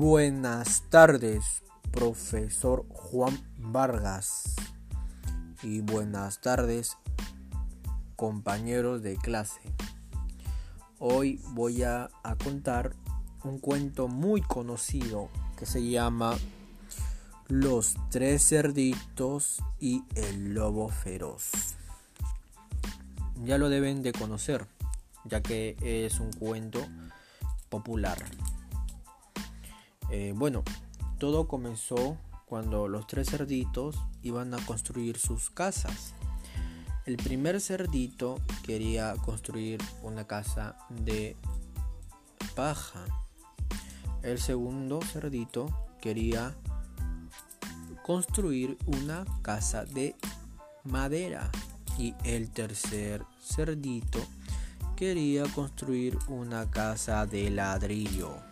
Buenas tardes, profesor Juan Vargas. Y buenas tardes, compañeros de clase. Hoy voy a, contar un cuento muy conocido que se llama Los tres cerditos y el lobo feroz. Ya lo deben de conocer, ya que es un cuento popular. Eh, bueno, todo comenzó cuando los tres cerditos iban a construir sus casas. El primer cerdito quería construir una casa de paja. El segundo cerdito quería construir una casa de madera. Y el tercer cerdito quería construir una casa de ladrillo.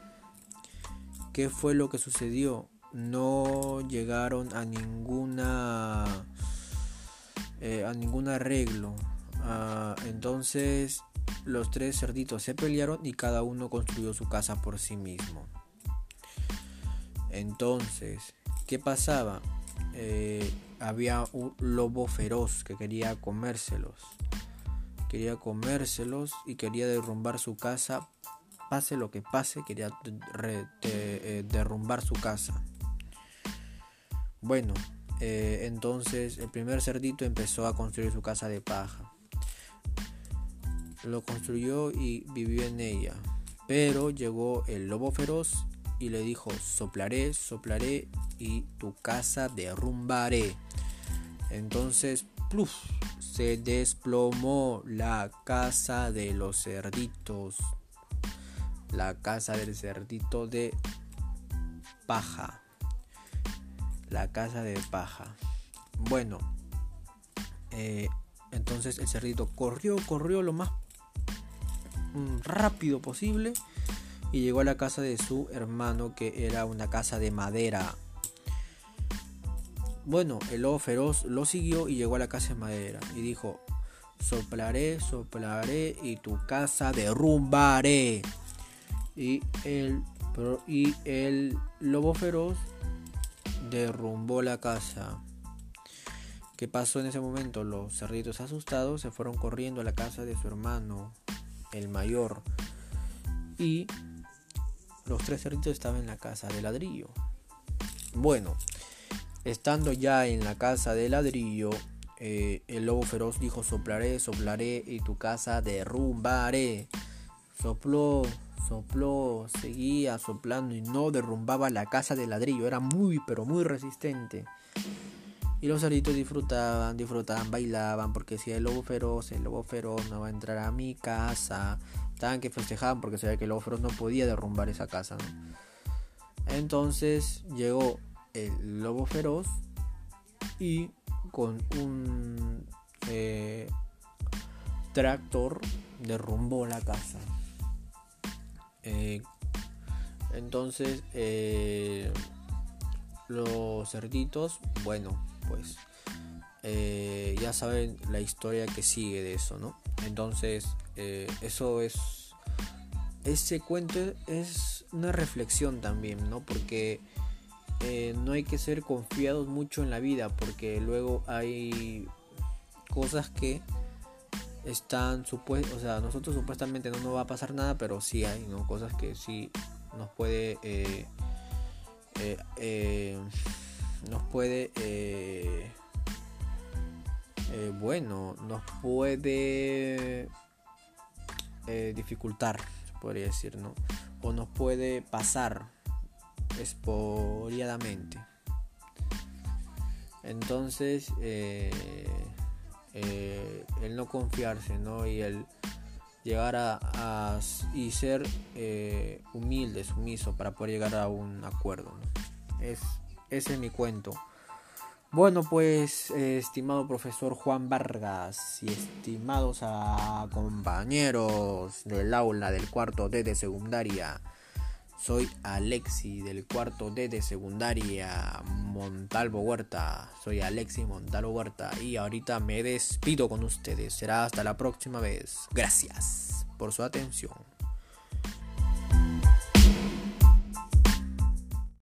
¿Qué fue lo que sucedió? No llegaron a ninguna eh, a ningún arreglo. Ah, entonces los tres cerditos se pelearon y cada uno construyó su casa por sí mismo. Entonces, ¿qué pasaba? Eh, había un lobo feroz que quería comérselos. Quería comérselos y quería derrumbar su casa pase lo que pase, quería eh, derrumbar su casa. Bueno, eh, entonces el primer cerdito empezó a construir su casa de paja. Lo construyó y vivió en ella. Pero llegó el lobo feroz y le dijo, soplaré, soplaré y tu casa derrumbaré. Entonces, pluf, se desplomó la casa de los cerditos la casa del cerdito de paja. La casa de paja. Bueno, eh, entonces el cerdito corrió, corrió lo más mm, rápido posible y llegó a la casa de su hermano que era una casa de madera. Bueno, el lobo feroz lo siguió y llegó a la casa de madera y dijo, soplaré, soplaré y tu casa derrumbaré y el, y el lobo feroz derrumbó la casa. ¿Qué pasó en ese momento? Los cerditos asustados se fueron corriendo a la casa de su hermano, el mayor. Y los tres cerditos estaban en la casa de ladrillo. Bueno, estando ya en la casa de ladrillo, eh, el lobo feroz dijo, soplaré, soplaré y tu casa derrumbaré. Sopló, Sopló, seguía soplando y no derrumbaba la casa de ladrillo. Era muy, pero muy resistente. Y los cerditos disfrutaban, disfrutaban, bailaban, porque si el lobo feroz, el lobo feroz no va a entrar a mi casa. Estaban que festejaban porque sabía que el lobo feroz no podía derrumbar esa casa. Entonces llegó el lobo feroz y con un eh, tractor derrumbó la casa. Eh, entonces, eh, los cerditos, bueno, pues eh, ya saben la historia que sigue de eso, ¿no? Entonces, eso es. Ese cuento es una reflexión también, ¿no? Porque no hay que ser confiados mucho en la vida, porque luego hay cosas que están supuestos, o sea, nosotros supuestamente no nos va a pasar nada, pero sí hay, ¿no? Cosas que sí nos puede, eh, eh, eh, nos puede, bueno, nos puede dificultar, podría decir, ¿no? O nos puede pasar esporiadamente. Entonces, el no confiarse, ¿no? Y el llegar a, y ser eh, humilde, sumiso para poder llegar a un acuerdo. Es, ese es mi cuento. Bueno, pues, eh, estimado profesor Juan Vargas y estimados compañeros del aula del cuarto D de secundaria. Soy Alexi del cuarto D de secundaria Montalvo Huerta. Soy Alexi Montalvo Huerta y ahorita me despido con ustedes. Será hasta la próxima vez. Gracias por su atención.